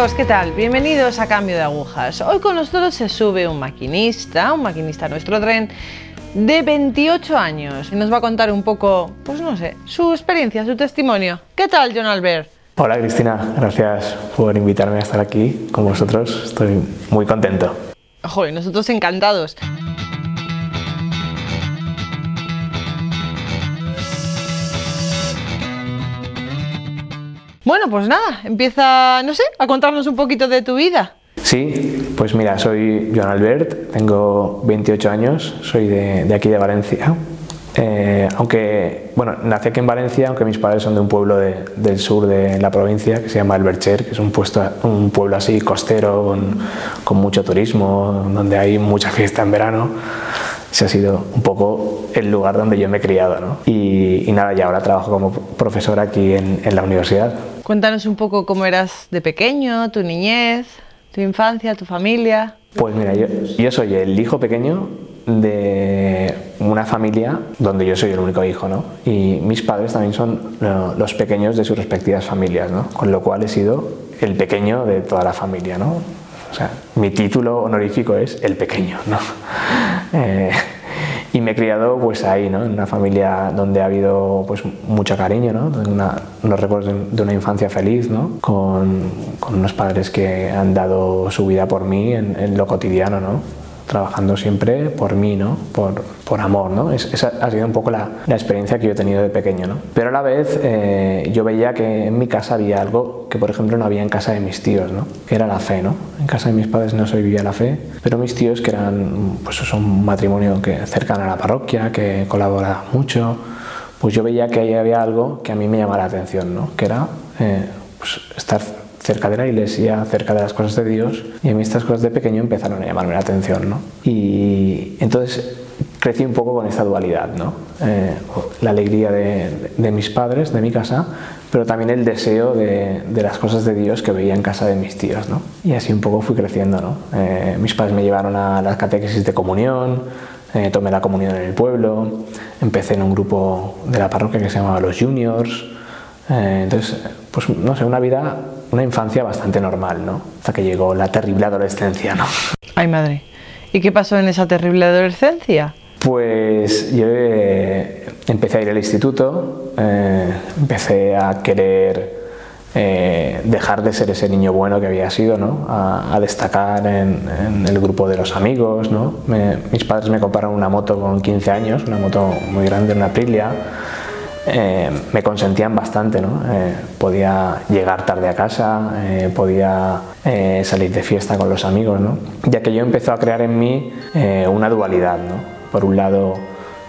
amigos, ¿qué tal? Bienvenidos a Cambio de Agujas. Hoy con nosotros se sube un maquinista, un maquinista a nuestro tren de 28 años y nos va a contar un poco, pues no sé, su experiencia, su testimonio. ¿Qué tal, John Albert? Hola Cristina, gracias por invitarme a estar aquí con vosotros. Estoy muy contento. Joder, nosotros encantados. Bueno, pues nada, empieza, no sé, a contarnos un poquito de tu vida. Sí, pues mira, soy Joan Albert, tengo 28 años, soy de, aquí de Valencia. Eh, aunque, bueno, nací aquí en Valencia, aunque mis padres son de un pueblo del sur de la provincia que se llama Albercher, que es un, puesto, un pueblo así costero, con, mucho turismo, donde hay mucha fiesta en verano. Ese ha sido un poco el lugar donde yo me he criado. ¿no? Y, nada, y ahora trabajo como profesor aquí en, en la universidad. Cuéntanos un poco cómo eras de pequeño, tu niñez, tu infancia, tu familia. Pues mira, yo, yo soy el hijo pequeño de una familia donde yo soy el único hijo, ¿no? Y mis padres también son los pequeños de sus respectivas familias, ¿no? Con lo cual he sido el pequeño de toda la familia, ¿no? O sea, mi título honorífico es el pequeño, ¿no? Eh, y me he criado pues ahí, ¿no? En una familia donde ha habido pues mucho cariño, ¿no? Unos recuerdos de una infancia feliz, ¿no? Con, con, unos padres que han dado su vida por mí en, en lo cotidiano, ¿no? Trabajando siempre por mí, ¿no? Por, por amor, ¿no? esa ha sido un poco la, la, experiencia que yo he tenido de pequeño, ¿no? Pero a la vez eh, yo veía que en mi casa había algo que, por ejemplo, no había en casa de mis tíos, ¿no? Que era la fe, ¿no? En casa de mis padres no se vivía la fe, pero mis tíos, que eran, pues, son un matrimonio que cercano a la parroquia, que colabora mucho, pues yo veía que ahí había algo que a mí me llamaba la atención, ¿no? Que era eh, pues, estar cerca de la iglesia, cerca de las cosas de Dios, y a mí estas cosas de pequeño empezaron a llamarme la atención, ¿no? Y entonces crecí un poco con esta dualidad, ¿no? Eh, la alegría de, de, mis padres, de mi casa, pero también el deseo de, de, las cosas de Dios que veía en casa de mis tíos, ¿no? Y así un poco fui creciendo, ¿no? Eh, mis padres me llevaron a las catequesis de comunión, eh, tomé la comunión en el pueblo, empecé en un grupo de la parroquia que se llamaba Los Juniors, entonces, pues no sé, una vida una infancia bastante normal, ¿no? Hasta que llegó la terrible adolescencia, ¿no? Ay, madre. ¿Y qué pasó en esa terrible adolescencia? Pues yo eh, empecé a ir al instituto, eh, empecé a querer eh, dejar de ser ese niño bueno que había sido, ¿no? a, destacar en, en, el grupo de los amigos. ¿no? Me, mis padres me compraron una moto con 15 años, una moto muy grande, una Aprilia eh, me consentían bastante, ¿no? Eh, podía llegar tarde a casa, eh, podía salir de fiesta con los amigos, ¿no? ya que yo empezó a crear en mí una dualidad. ¿no? Por un lado,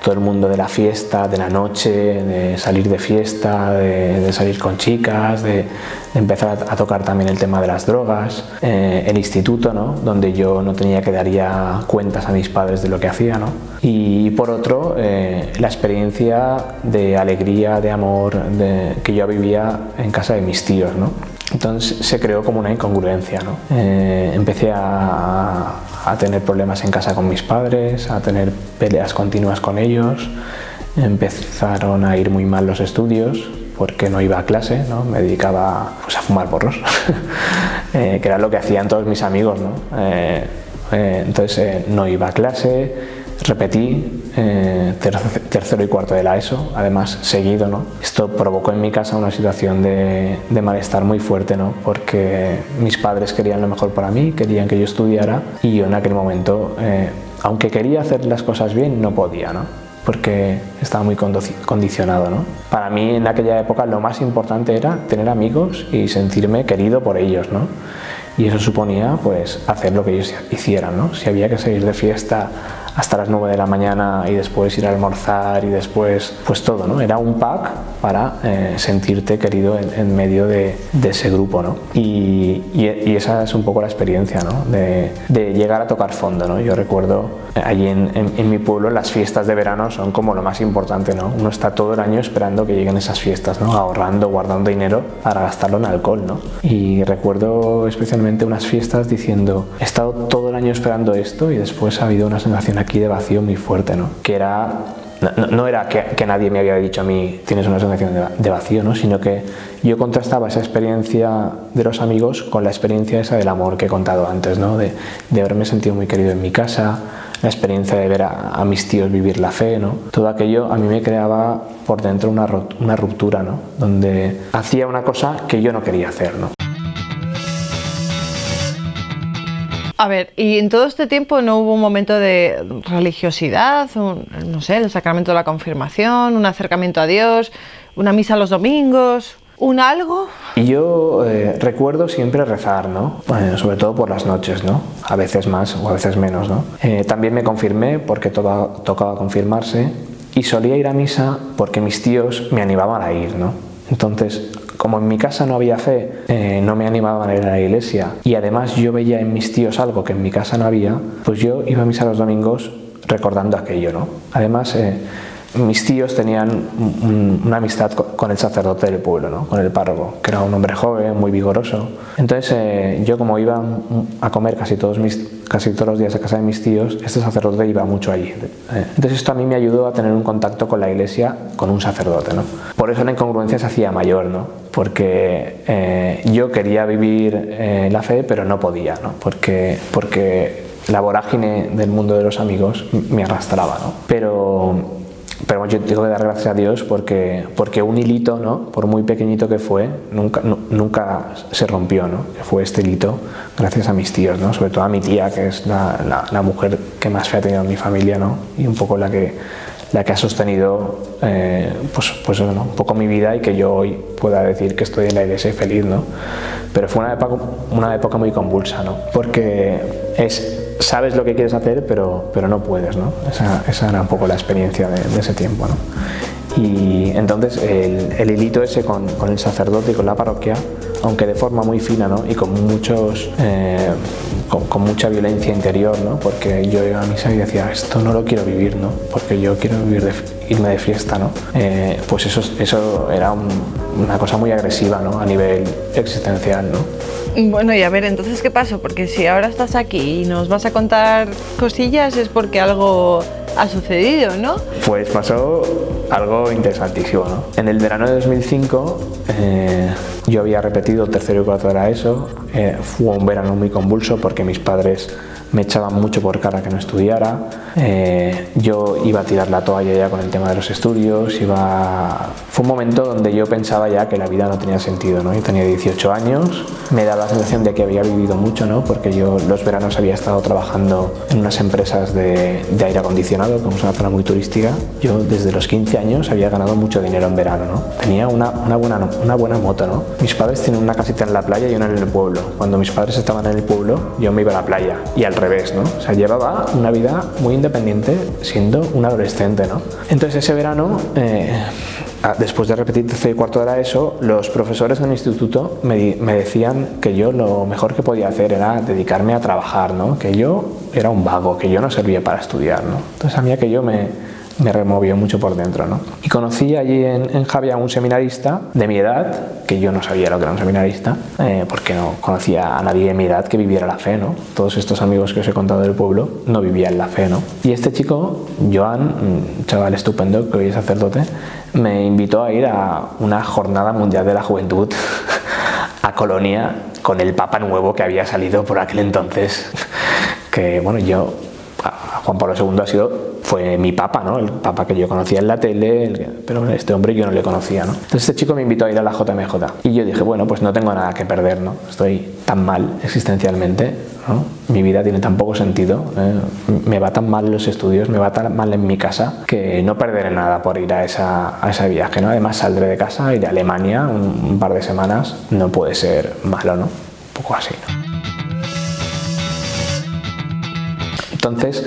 todo el mundo de la fiesta, de la noche, de salir de fiesta, de, salir con chicas, de, empezar a, tocar también el tema de las drogas, eh, el instituto, ¿no? donde yo no tenía que dar ya cuentas a mis padres de lo que hacía, ¿no? y por otro, eh, la experiencia de alegría, de amor que yo vivía en casa de mis tíos. ¿no? Entonces se creó como una incongruencia. ¿no? Eh, empecé a, a, tener problemas en casa con mis padres, a tener peleas continuas con ellos. Empezaron a ir muy mal los estudios porque no iba a clase, ¿no? me dedicaba pues, a fumar porros, eh, que era lo que hacían todos mis amigos. ¿no? Eh, entonces no iba a clase, repetí eh, tercero y cuarto de la ESO, además seguido, ¿no? Esto provocó en mi casa una situación de, malestar muy fuerte, ¿no? Porque mis padres querían lo mejor para mí, querían que yo estudiara y yo en aquel momento, eh, aunque quería hacer las cosas bien, no podía, ¿no? Porque estaba muy condicionado, ¿no? Para mí en aquella época lo más importante era tener amigos y sentirme querido por ellos, ¿no? Y eso suponía, pues, hacer lo que ellos hicieran, ¿no? Si había que salir de fiesta hasta las 9 de la mañana y después ir a almorzar y después, pues todo, ¿no? Era un pack para eh, sentirte querido en, medio de, ese grupo, ¿no? Y, esa es un poco la experiencia, ¿no? De, de llegar a tocar fondo, ¿no? Yo recuerdo allí en, en, mi pueblo las fiestas de verano son como lo más importante, ¿no? Uno está todo el año esperando que lleguen esas fiestas, ¿no? Ahorrando, guardando dinero para gastarlo en alcohol, ¿no? Y recuerdo especialmente unas fiestas diciendo, he estado todo el año esperando esto y después ha habido una sensación aquí de vacío muy fuerte, ¿no? Que era no, era que, nadie me había dicho a mí tienes una sensación de, vacío, ¿no? sino que yo contrastaba esa experiencia de los amigos con la experiencia esa del amor que he contado antes, ¿no? de, de haberme sentido muy querido en mi casa, la experiencia de ver a, mis tíos vivir la fe, ¿no? todo aquello a mí me creaba por dentro una, una ruptura, ¿no? donde hacía una cosa que yo no quería hacer. ¿no? A ver, y en todo este tiempo no hubo un momento de religiosidad, no sé, el sacramento de la confirmación, un acercamiento a Dios, una misa los domingos, un algo. Y yo eh, recuerdo siempre rezar, ¿no? sobre todo por las noches, ¿no? A veces más o a veces menos, ¿no? Eh, también me confirmé porque tocaba confirmarse y solía ir a misa porque mis tíos me animaban a ir, ¿no? Entonces, como en mi casa no había fe, eh, no me animaban a ir a la iglesia y además yo veía en mis tíos algo que en mi casa no había, pues yo iba a misa los domingos recordando aquello, ¿no? Además, mis tíos tenían una amistad con el sacerdote del pueblo, ¿no? con el párroco, que era un hombre joven, muy vigoroso. Entonces eh, yo como iba a comer casi todos, mis, casi todos los días a casa de mis tíos, este sacerdote iba mucho allí. Eh, entonces esto a mí me ayudó a tener un contacto con la iglesia, con un sacerdote. ¿no? Por eso la incongruencia se hacía mayor, ¿no? porque eh, yo quería vivir la fe, pero no podía, ¿no? porque, porque la vorágine del mundo de los amigos me arrastraba. ¿no? Pero pero yo tengo que dar gracias a Dios porque, porque un hilito, ¿no? por muy pequeñito que fue, nunca, nunca se rompió, ¿no? que fue este hilito gracias a mis tíos, ¿no? sobre todo a mi tía, que es la, la, mujer que más fe ha tenido en mi familia ¿no? y un poco la que, la que ha sostenido eh, pues, pues un poco mi vida y que yo hoy pueda decir que estoy en la iglesia y feliz. ¿no? Pero fue una época, una época muy convulsa, ¿no? porque es sabes lo que quieres hacer, pero, pero no puedes, ¿no? Esa, esa era un poco la experiencia de, ese tiempo, ¿no? Y entonces el, el hilito ese con, el sacerdote y con la parroquia, aunque de forma muy fina, ¿no? Y con muchos, eh, con, mucha violencia interior, ¿no? Porque yo iba a misa y decía, esto no lo quiero vivir, ¿no? Porque yo quiero vivir de, irme de fiesta, ¿no? Eh, pues eso, eso era una cosa muy agresiva, ¿no? A nivel existencial, ¿no? Bueno, y a ver, entonces, ¿qué pasó? Porque si ahora estás aquí y nos vas a contar cosillas es porque algo ha sucedido, ¿no? Pues pasó algo interesantísimo, ¿no? En el verano de 2005 eh, yo había repetido tercero y cuarto de la ESO. Eh, fue un verano muy convulso porque mis padres me echaban mucho por cara que no estudiara. Eh, yo iba a tirar la toalla ya con el tema de los estudios. Iba... Fue un momento donde yo pensaba ya que la vida no tenía sentido. ¿no? Yo tenía 18 años, me daba la sensación de que había vivido mucho, ¿no? porque yo los veranos había estado trabajando en unas empresas de, de aire acondicionado, como es una zona muy turística. Yo desde los 15 años había ganado mucho dinero en verano. ¿no? Tenía una, una, buena, una buena moto. ¿no? Mis padres tienen una casita en la playa y una en el pueblo. Cuando mis padres estaban en el pueblo, yo me iba a la playa. Y al revés, ¿no? O sea, llevaba una vida muy independiente siendo un adolescente, ¿no? Entonces ese verano, eh, después de repetir tercer cuarto de la ESO, los profesores del instituto me, decían que yo lo mejor que podía hacer era dedicarme a trabajar, ¿no? Que yo era un vago, que yo no servía para estudiar, ¿no? Entonces a mí que yo me me removió mucho por dentro. ¿no? Y conocí allí en, en a un seminarista de mi edad, que yo no sabía lo que era un seminarista, eh, porque no conocía a nadie de mi edad que viviera la fe. ¿no? Todos estos amigos que os he contado del pueblo no vivían la fe. ¿no? Y este chico, Joan, un chaval estupendo que hoy es sacerdote, me invitó a ir a una jornada mundial de la juventud a Colonia con el Papa nuevo que había salido por aquel entonces. Que bueno, yo Juan Pablo II ha sido, fue mi papa, ¿no? El papa que yo conocía en la tele, pero este hombre yo no le conocía, ¿no? Entonces este chico me invitó a ir a la JMJ y yo dije, bueno, pues no tengo nada que perder, ¿no? Estoy tan mal existencialmente, ¿no? Mi vida tiene tan poco sentido, ¿eh? me va tan mal los estudios, me va tan mal en mi casa que no perderé nada por ir a, esa, a ese viaje, ¿no? Además saldré de casa, iré a Alemania un, par de semanas, no puede ser malo, ¿no? Un poco así. Entonces,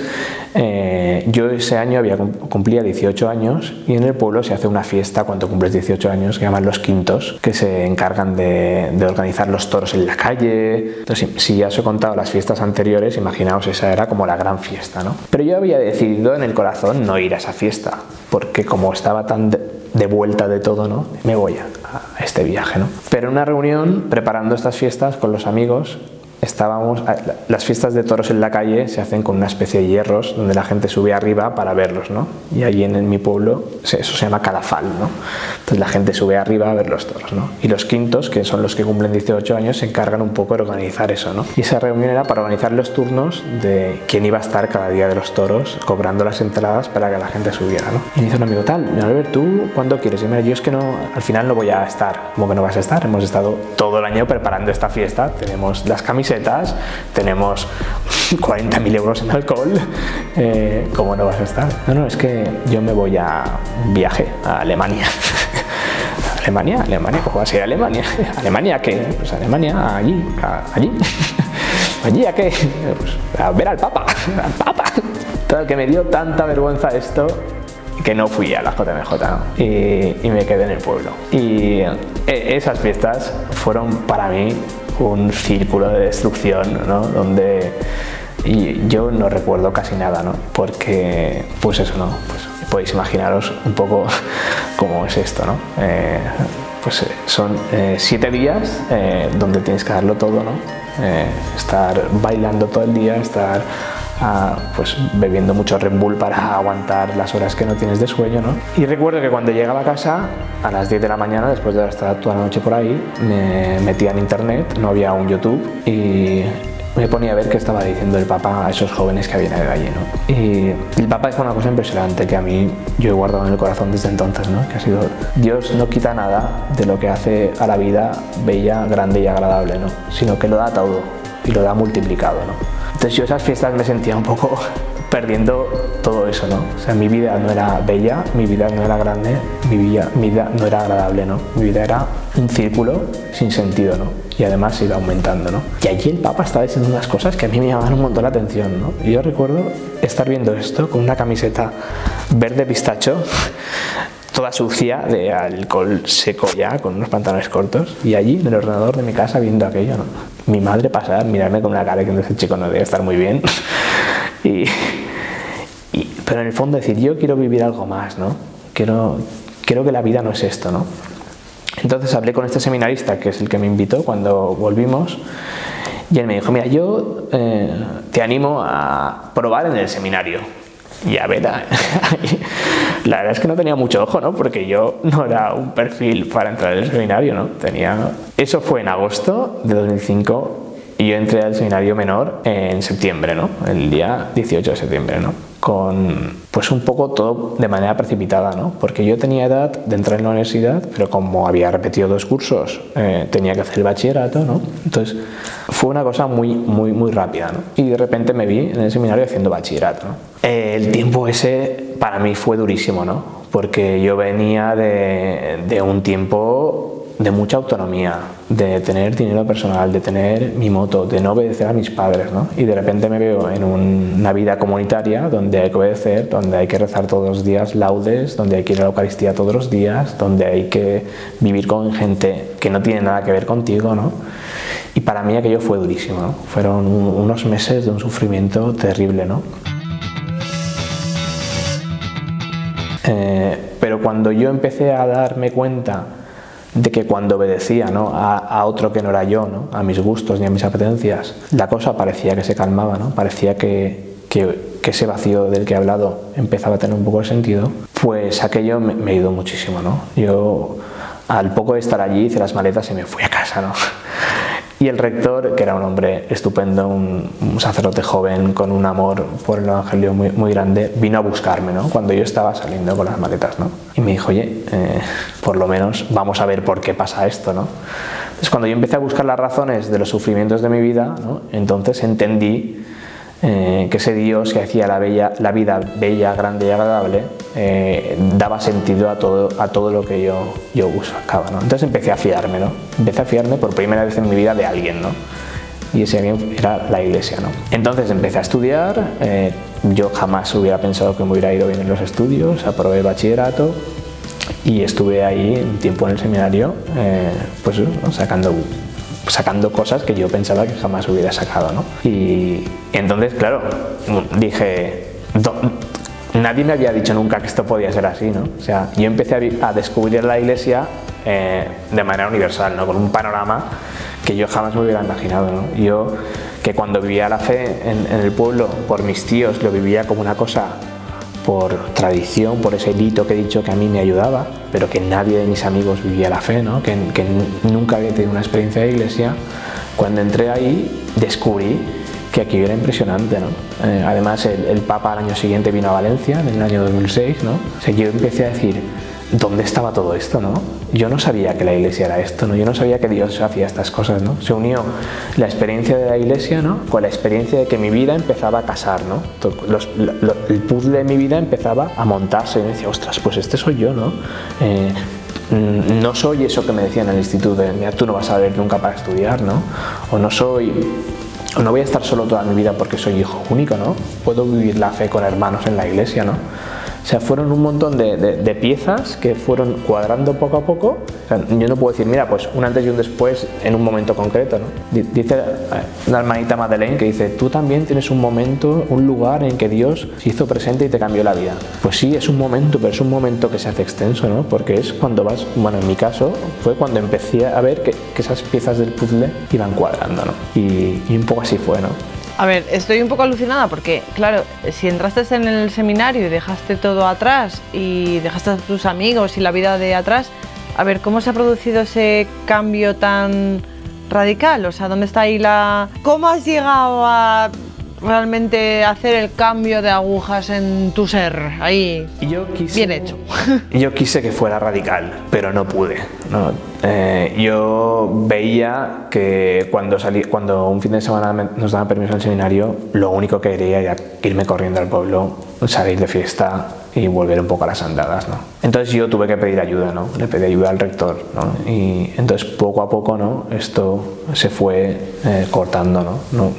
eh, yo ese año había cumplía 18 años y en el pueblo se hace una fiesta cuando cumples 18 años que llaman los quintos, que se encargan de, organizar los toros en la calle. Entonces, si, ya os he contado las fiestas anteriores, imaginaos, esa era como la gran fiesta, ¿no? Pero yo había decidido en el corazón no ir a esa fiesta, porque como estaba tan de, vuelta de todo, ¿no? Me voy a, este viaje, ¿no? Pero en una reunión, preparando estas fiestas con los amigos, estábamos, las fiestas de toros en la calle se hacen con una especie de hierros donde la gente sube arriba para verlos, ¿no? Y allí en, mi pueblo eso se llama calafal, ¿no? Entonces la gente sube arriba a ver los toros, ¿no? Y los quintos, que son los que cumplen 18 años, se encargan un poco de organizar eso, ¿no? Y esa reunión era para organizar los turnos de quién iba a estar cada día de los toros, cobrando las entradas para que la gente subiera, ¿no? Y me dice un amigo, tal, ver ¿tú cuándo quieres? Y me yo es que no, al final no voy a estar. ¿Cómo que no vas a estar? Hemos estado todo el año preparando esta fiesta, tenemos las camisetas, tenemos 40.000 euros en alcohol, eh, ¿cómo no vas a estar? No, no, es que yo me voy a viaje a Alemania. Alemania, Alemania, ¿cómo vas a ir Alemania? ¿Alemania qué? Pues Alemania, allí, allí. ¿Allí a qué? Pues a ver al Papa, al Papa. Todo que me dio tanta vergüenza esto que no fui a la JMJ y, me quedé en el pueblo. Y eh, esas fiestas fueron para mí un círculo de destrucción, ¿no? Donde y yo no recuerdo casi nada, ¿no? Porque, pues eso, ¿no? Pues podéis imaginaros un poco cómo es esto, ¿no? Eh, pues eh, son siete días donde tienes que darlo todo, ¿no? estar bailando todo el día, estar pues bebiendo mucho Red Bull para aguantar las horas que no tienes de sueño, ¿no? Y recuerdo que cuando llegaba a casa, a las 10 de la mañana, después de estar toda la noche por ahí, me metía en internet, no había un YouTube, y me ponía a ver qué estaba diciendo el Papa a esos jóvenes que habían ido allí, ¿no? Y el Papa dijo una cosa impresionante que a mí yo he guardado en el corazón desde entonces, ¿no? Que ha sido, Dios no quita nada de lo que hace a la vida bella, grande y agradable, ¿no? Sino que lo da todo y lo da multiplicado, ¿no? Entonces yo esas fiestas me sentía un poco perdiendo todo eso, ¿no? O sea, mi vida no era bella, mi vida no era grande, mi vida, mi vida no era agradable, ¿no? Mi vida era un círculo sin sentido, ¿no? Y además iba aumentando, ¿no? Y allí el Papa estaba diciendo unas cosas que a mí me llamaban un montón la atención, ¿no? Y yo recuerdo estar viendo esto con una camiseta verde pistacho, toda sucia de alcohol seco ya, con unos pantalones cortos, y allí en el ordenador de mi casa viendo aquello, mi madre pasaba a mirarme con una cara que ese chico no debe estar muy bien. y, pero en el fondo decir, yo quiero vivir algo más, ¿no? Quiero, creo que la vida no es esto, ¿no? Entonces hablé con este seminarista, que es el que me invitó cuando volvimos, y él me dijo, mira, yo eh, te animo a probar en el seminario. Y a la verdad es que no tenía mucho ojo, ¿no? Porque yo no era un perfil para entrar en el seminario, ¿no? Tenía... Eso fue en agosto de 2005 y yo entré al seminario menor en septiembre, ¿no? El día 18 de septiembre, ¿no? Con pues un poco todo de manera precipitada, ¿no? Porque yo tenía edad de entrar en la universidad, pero como había repetido dos cursos, eh, tenía que hacer el bachillerato, ¿no? Entonces fue una cosa muy, muy, muy rápida, ¿no? Y de repente me vi en el seminario haciendo bachillerato, ¿no? el tiempo ese para mí fue durísimo, ¿no? Porque yo venía de un tiempo de mucha autonomía, de tener dinero personal, de tener mi moto, de no obedecer a mis padres, ¿no? Y de repente me veo en una vida comunitaria donde hay que obedecer, donde hay que rezar todos los días laudes, donde hay que ir a la Eucaristía todos los días, donde hay que vivir con gente que no tiene nada que ver contigo, ¿no? Y para mí aquello fue durísimo. Fueron unos meses de un sufrimiento terrible, ¿no? Eh, pero cuando yo empecé a darme cuenta de que cuando obedecía ¿no? a, otro que no era yo, ¿no? a mis gustos ni a mis apetencias, la cosa parecía que se calmaba, ¿no? parecía que, que, ese vacío del que he hablado empezaba a tener un poco de sentido, pues aquello me, me ayudó muchísimo. ¿no? Yo al poco de estar allí hice las maletas y me fui a casa. ¿no? Y el rector, que era un hombre estupendo, un, sacerdote joven con un amor por el Evangelio muy, muy, grande, vino a buscarme ¿no? cuando yo estaba saliendo con las maletas. ¿no? Y me dijo, oye, eh, por lo menos vamos a ver por qué pasa esto. ¿no? Entonces, cuando yo empecé a buscar las razones de los sufrimientos de mi vida, ¿no? entonces entendí eh, que ese Dios que hacía la, bella, la vida bella, grande y agradable eh, daba sentido a todo, a todo lo que yo, yo buscaba. ¿no? Entonces empecé a fiarme, ¿no? empecé a fiarme por primera vez en mi vida de alguien. ¿no? Y ese alguien era la iglesia. ¿no? Entonces empecé a estudiar, eh, yo jamás hubiera pensado que me hubiera ido bien en los estudios, aprobé bachillerato y estuve ahí un tiempo en el seminario, pues sacando sacando cosas que yo pensaba que jamás hubiera sacado, ¿no? Y entonces, claro, dije, nadie me había dicho nunca que esto podía ser así, ¿no? O sea, yo empecé a, descubrir la iglesia eh, de manera universal, ¿no? Con un panorama que yo jamás me hubiera imaginado. ¿no? Yo, que cuando vivía la fe en, el pueblo, por mis tíos, lo vivía como una cosa por tradición, por ese hito que he dicho que a mí me ayudaba, pero que nadie de mis amigos vivía la fe, ¿no? que, nunca había tenido una experiencia de iglesia, cuando entré ahí descubrí que aquí era impresionante. ¿no? Eh, además, el, Papa al año siguiente vino a Valencia, en el año 2006. ¿no? O yo empecé a decir, ¿dónde estaba todo esto? ¿no? Yo no sabía que la iglesia era esto, ¿no? yo no sabía que Dios hacía estas cosas. ¿no? Se unió la experiencia de la iglesia ¿no? con la experiencia de que mi vida empezaba a casar. ¿no? el puzzle de mi vida empezaba a montarse y me decía, ostras, pues este soy yo. ¿no? Eh, mm, no soy eso que me decían en el instituto de, mira, tú no vas a ver nunca para estudiar, ¿no? O no soy no voy a estar solo toda mi vida porque soy hijo único, ¿no? Puedo vivir la fe con hermanos en la iglesia, ¿no? O sea, fueron un montón de, piezas que fueron cuadrando poco a poco. yo no puedo decir, mira, pues un antes y un después en un momento concreto. ¿no? Dice una hermanita Madeleine que dice, tú también tienes un momento, un lugar en que Dios se hizo presente y te cambió la vida. Pues sí, es un momento, pero es un momento que se hace extenso, ¿no? Porque es cuando vas, bueno, en mi caso fue cuando empecé a ver que, esas piezas del puzzle iban cuadrando, ¿no? Y, y un poco así fue, ¿no? A ver, estoy un poco alucinada porque, claro, si entraste en el seminario y dejaste todo atrás y dejaste a tus amigos y la vida de atrás, a ver, ¿cómo se ha producido ese cambio tan radical? O sea, ¿dónde está ahí la... ¿Cómo has llegado a realmente hacer el cambio de agujas en tu ser, ahí yo quise, bien hecho. Yo quise que fuera radical, pero no pude. Eh, yo veía que cuando, salí, cuando un fin de semana nos daban permiso al seminario, lo único que quería era irme corriendo al pueblo, salir de fiesta y volver un poco a las andadas. ¿no? Entonces yo tuve que pedir ayuda, ¿no? le pedí ayuda al rector. ¿no? Y entonces poco a poco ¿no? esto se fue eh, cortando. ¿no? ¿no?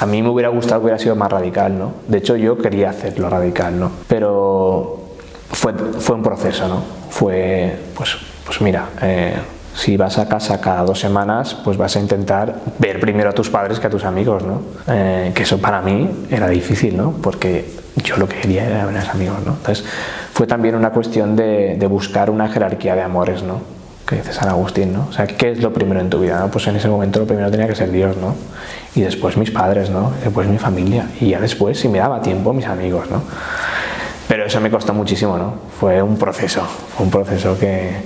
A mí me hubiera gustado que hubiera sido más radical, ¿no? De hecho, yo quería hacerlo radical, ¿no? Pero fue, fue un proceso, ¿no? Fue, pues, pues mira, eh, si vas a casa cada dos semanas, pues vas a intentar ver primero a tus padres que a tus amigos, ¿no? Eh, que eso para mí era difícil, ¿no? Porque yo lo que quería era ver a mis amigos, ¿no? Entonces, fue también una cuestión de, buscar una jerarquía de amores, ¿no? que dice San Agustín, ¿no? O sea, ¿qué es lo primero en tu vida? Pues en ese momento lo primero tenía que ser Dios, ¿no? Y después mis padres, ¿no? Después mi familia. Y ya después, si me daba tiempo, mis amigos, ¿no? Pero eso me costó muchísimo, ¿no? Fue un proceso, fue un proceso que,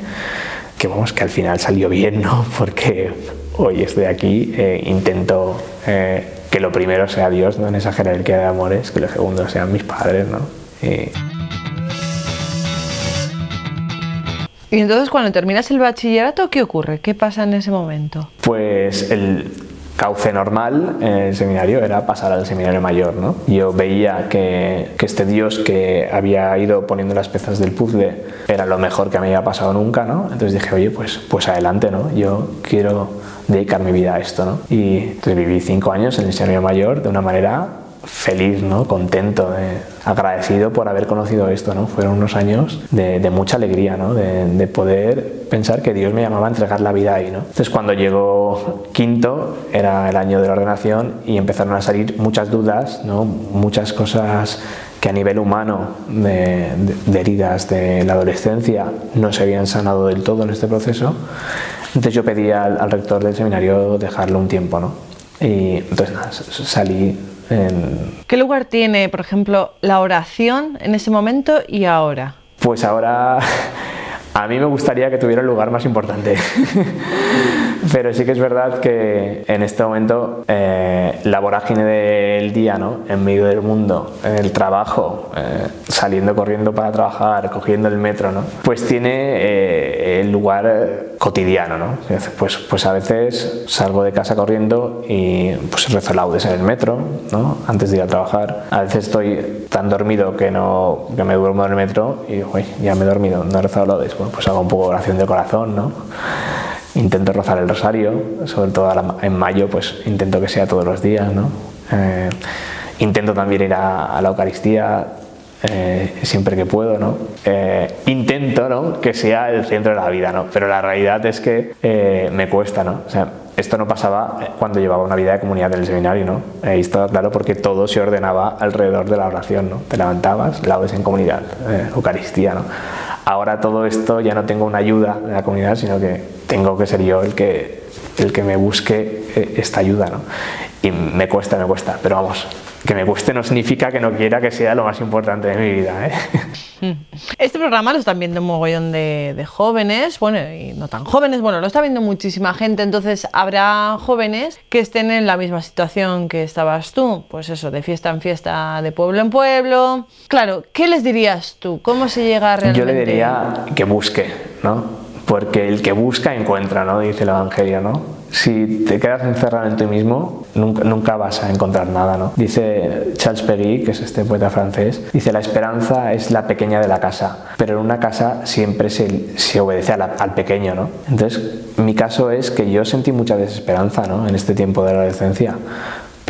que vamos, que al final salió bien, ¿no? Porque hoy estoy aquí, eh, intento eh, que lo primero sea Dios, ¿no? En esa jerarquía de amores, que lo segundo sean mis padres, ¿no? Y entonces cuando terminas el bachillerato, ¿qué ocurre? ¿Qué pasa en ese momento? Pues el cauce normal en el seminario era pasar al seminario mayor. ¿no? Yo veía que, este Dios que había ido poniendo las piezas del puzzle era lo mejor que me había pasado nunca. ¿no? Entonces dije, oye, pues, pues adelante, ¿no? yo quiero dedicar mi vida a esto. ¿no? Y viví cinco años en el seminario mayor de una manera feliz, ¿no? contento, eh, agradecido por haber conocido esto. ¿no? Fueron unos años de, mucha alegría, ¿no? de, poder pensar que Dios me llamaba a entregar la vida ahí. ¿no? Entonces cuando llegó quinto era el año de la ordenación y empezaron a salir muchas dudas, ¿no? muchas cosas que a nivel humano de, heridas de la adolescencia no se habían sanado del todo en este proceso. Entonces yo pedí al, al rector del seminario dejarlo un tiempo, ¿no? Y entonces nada, salí ¿Qué lugar tiene, por ejemplo, la oración en ese momento y ahora? Pues ahora a mí me gustaría que tuviera el lugar más importante. Pero sí que es verdad que en este momento eh, la vorágine del día, ¿no? en medio del mundo, en el trabajo, eh, saliendo corriendo para trabajar, cogiendo el metro, ¿no? pues tiene eh, el lugar cotidiano. ¿no? Pues, pues a veces salgo de casa corriendo y pues rezo laudes en el metro ¿no? antes de ir a trabajar. A veces estoy tan dormido que, no, que me duermo en el metro y ya me he dormido, no he rezado laudes. Bueno, pues hago un poco de oración de corazón. ¿no? Intento rozar el rosario, sobre todo en mayo, pues intento que sea todos los días, ¿no? Eh, intento también ir a, la Eucaristía eh, siempre que puedo, ¿no? Eh, intento, ¿no? Que sea el centro de la vida, ¿no? Pero la realidad es que me cuesta, ¿no? O sea, esto no pasaba cuando llevaba una vida de comunidad en el seminario, ¿no? Y estaba claro porque todo se ordenaba alrededor de la oración, ¿no? Te levantabas, laudes en comunidad, Eucaristía, ¿no? Ahora todo esto ya no tengo una ayuda de la comunidad, sino que tengo que ser yo el que, el que me busque eh, esta ayuda, ¿no? Y me cuesta, me cuesta, pero vamos, que me cueste no significa que no quiera que sea lo más importante de mi vida. ¿eh? Este programa lo están viendo un mogollón de, jóvenes, bueno, y no tan jóvenes, bueno, lo está viendo muchísima gente, entonces habrá jóvenes que estén en la misma situación que estabas tú, pues eso, de fiesta en fiesta, de pueblo en pueblo. Claro, ¿qué les dirías tú? ¿Cómo se llega realmente? Yo le diría que busque, ¿no? Porque el que busca encuentra, ¿no? Dice el Evangelio, ¿no? Si te quedas encerrado en ti mismo, nunca, nunca vas a encontrar nada, ¿no? Dice Charles Péguy, que es este poeta francés, dice, la esperanza es la pequeña de la casa, pero en una casa siempre se, se obedece al pequeño, ¿no? Entonces, mi caso es que yo sentí mucha desesperanza, ¿no? En este tiempo de la adolescencia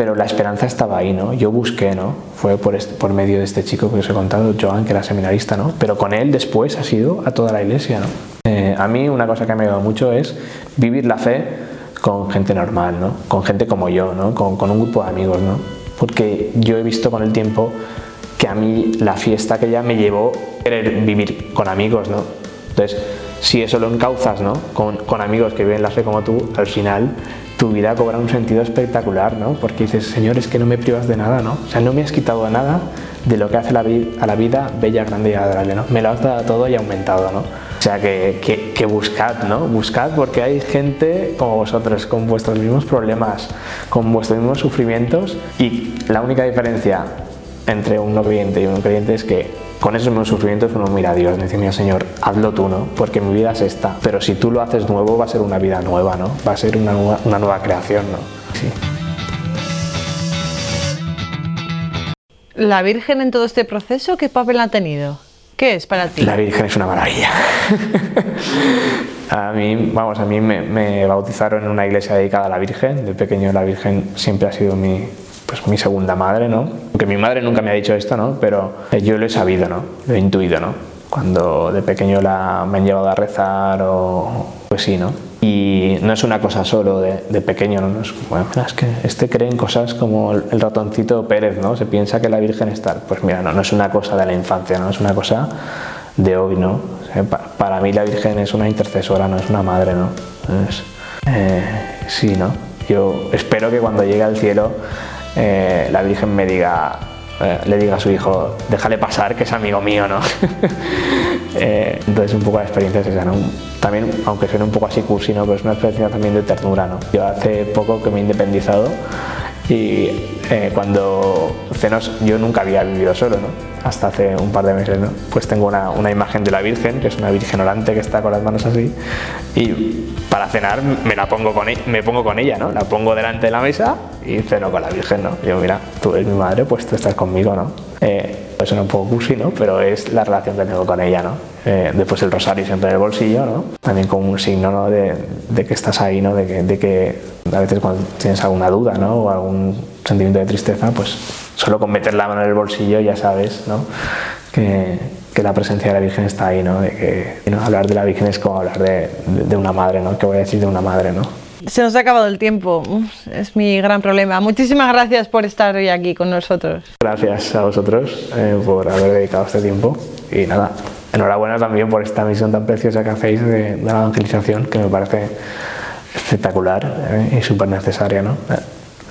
pero la esperanza estaba ahí, ¿no? Yo busqué, ¿no? Fue por, este, por medio de este chico que os he contado, Joan, que era seminarista, ¿no? Pero con él después ha sido a toda la iglesia. Eh, a mí una cosa que me ha ayudado mucho es vivir la fe con gente normal, ¿no? Con gente como yo, ¿no? Con, un grupo de amigos, ¿no? Porque yo he visto con el tiempo que a mí la fiesta que ya me llevó querer vivir con amigos, ¿no? Entonces, si eso lo encauzas, ¿no? Con amigos que viven la fe como tú, al final tu vida cobra un sentido espectacular, ¿no? Porque dices, Señor, es que no me privas de nada, ¿no? O sea, no me has quitado nada de lo que hace a la vida bella, grande y agradable, ¿no? Me lo has dado todo y aumentado, ¿no? O sea, que, que, buscad, ¿no? Buscad porque hay gente como vosotros, con vuestros mismos problemas, con vuestros mismos sufrimientos y la única diferencia entre un no creyente y un creyente es que con esos mismos sufrimientos uno mira a Dios y dice, mira Señor, hazlo tú, ¿no? Porque mi vida es esta. Pero si tú lo haces nuevo, va a ser una vida nueva, ¿no? Va a ser una nueva, una nueva creación, ¿no? Sí. ¿La Virgen en todo este proceso qué papel ha tenido? ¿Qué es para ti? La Virgen es una maravilla. a mí, vamos, a mí me, me bautizaron en una iglesia dedicada a la Virgen. De pequeño la Virgen siempre ha sido mi, pues mi segunda madre, ¿no? Aunque mi madre nunca me ha dicho esto, ¿no? Pero yo lo he sabido, ¿no? Lo he intuido, ¿no? Cuando de pequeño la, me han llevado a rezar o pues sí, ¿no? Y no es una cosa solo de, de pequeño, ¿no? es, bueno, es que este cree en cosas como el, ratoncito Pérez, ¿no? Se piensa que la Virgen está... Pues mira, no, no es una cosa de la infancia, ¿no? Es una cosa de hoy, ¿no? para, mí la Virgen es una intercesora, no es una madre, ¿no? Entonces, eh, sí, ¿no? Yo espero que cuando llegue al cielo eh, la Virgen me diga, eh, le diga a su hijo, déjale pasar, que es amigo mío, ¿no? Eh, entonces un poco la experiencia es esa, ¿no? También, aunque suene un poco así cursi, ¿no? Pero es una experiencia también de ternura, ¿no? Yo hace poco que me he independizado y cuando cenos, yo nunca había vivido solo, ¿no? Hasta hace un par de meses, ¿no? Pues tengo una, una imagen de la Virgen, que es una Virgen orante que está con las manos así, y para cenar me la pongo con, e-, me pongo con ella, ¿no? La pongo delante de la mesa y ceno con la Virgen, ¿no? Digo, mira, tú eres mi madre, pues tú estás conmigo, ¿no? Eh, es un poco cursi, ¿no? Pero es la relación que tengo con ella, ¿no? Eh, después el rosario siempre en el bolsillo, ¿no? También como un signo, ¿no? De, que estás ahí, ¿no? De que, a veces cuando tienes alguna duda, ¿no? O algún sentimiento de tristeza, pues solo con meter la mano en el bolsillo ya sabes, ¿no? Que, que la presencia de la Virgen está ahí, ¿no? De que ¿no? hablar de la Virgen es como hablar de, de, una madre, ¿no? ¿Qué voy a decir de una madre, ¿no? Se nos ha acabado el tiempo, es mi gran problema. Muchísimas gracias por estar hoy aquí con nosotros. Gracias a vosotros eh, por haber dedicado este tiempo y nada, enhorabuena también por esta misión tan preciosa que hacéis de, de la evangelización, que me parece espectacular eh, y súper necesaria, ¿no?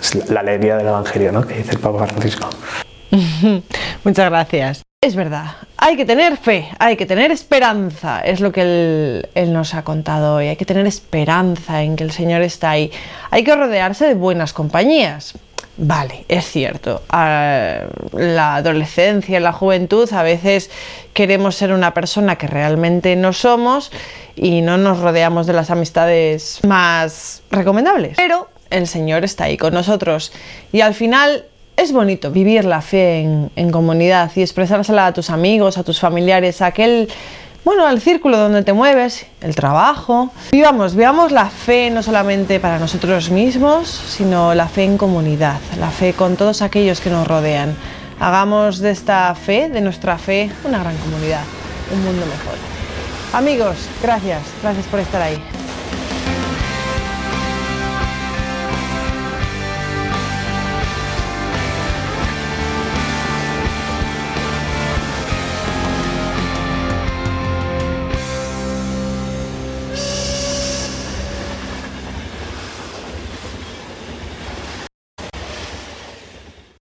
Es la alegría del Evangelio, ¿no? Que dice el Papa Francisco. Muchas gracias. Es verdad, hay que tener fe, hay que tener esperanza, es lo que él, nos ha contado hoy, hay que tener esperanza en que el Señor está ahí, hay que rodearse de buenas compañías. Vale, es cierto, la adolescencia, la juventud, a veces queremos ser una persona que realmente no somos y no nos rodeamos de las amistades más recomendables. Pero el Señor está ahí con nosotros y al final es bonito vivir la fe en, comunidad y expresársela a tus amigos, a tus familiares, a aquel, bueno, al círculo donde te mueves, el trabajo. Vivamos, vivamos la fe no solamente para nosotros mismos, sino la fe en comunidad, la fe con todos aquellos que nos rodean. Hagamos de esta fe, de nuestra fe, una gran comunidad, un mundo mejor. Amigos, gracias, gracias por estar ahí.